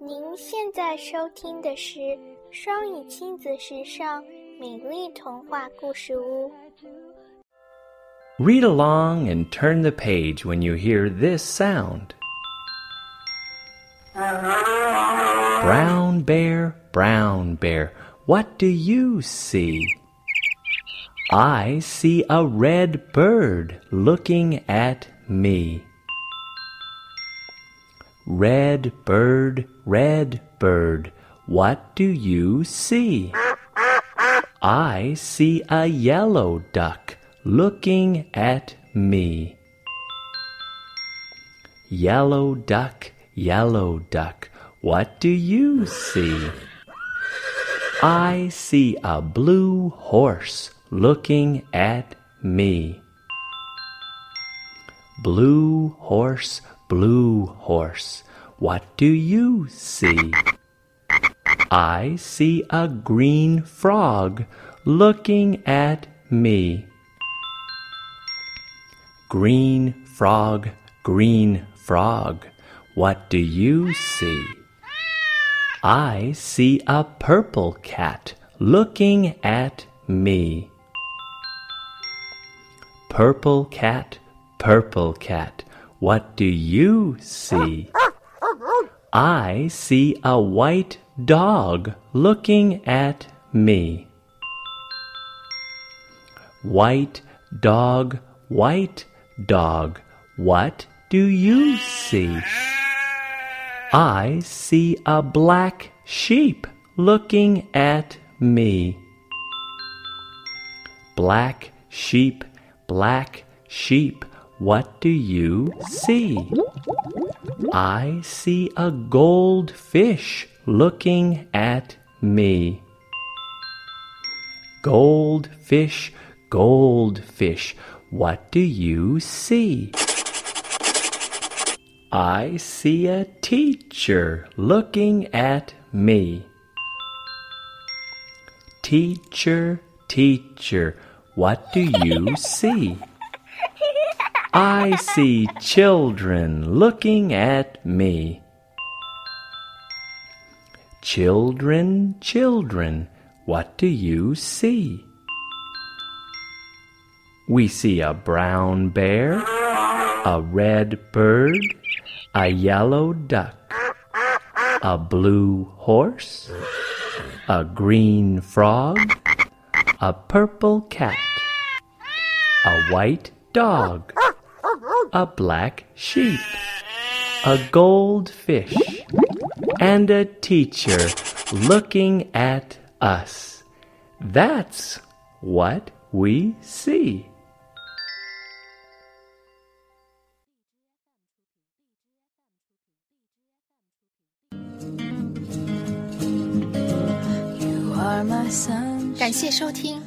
您现在收听的是双语亲子时尚美丽童话故事屋。Read along and turn the page when you hear this sound. Brown bear, brown bear, what do you see? I see a red bird looking at me. Red bird, red bird, what do you see? I see a yellow duck looking at me. Yellow duck, yellow duck, what do you see? I see a blue horse looking at me. Blue horse, blue horse, what do you see? I see a green frog looking at me. Green frog, green frog, what do you see? I see a purple cat looking at me. Purple cat, purple cat, what do you see? I see a white dog looking at me. White dog, white dog, what do you see? I see a black sheep looking at me. Black sheep, black sheep, what do you see? I see a goldfish looking at me. Goldfish, goldfish, what do you see? I see a teacher looking at me. Teacher, teacher, what do you see? I see children looking at me. Children, children, what do you see? We see a brown bear, a red bird, a yellow duck, a blue horse, a green frog, a purple cat, a white dog, a black sheep, a goldfish, and a teacher looking at us. That's what we see. You are my sun. 感谢收听。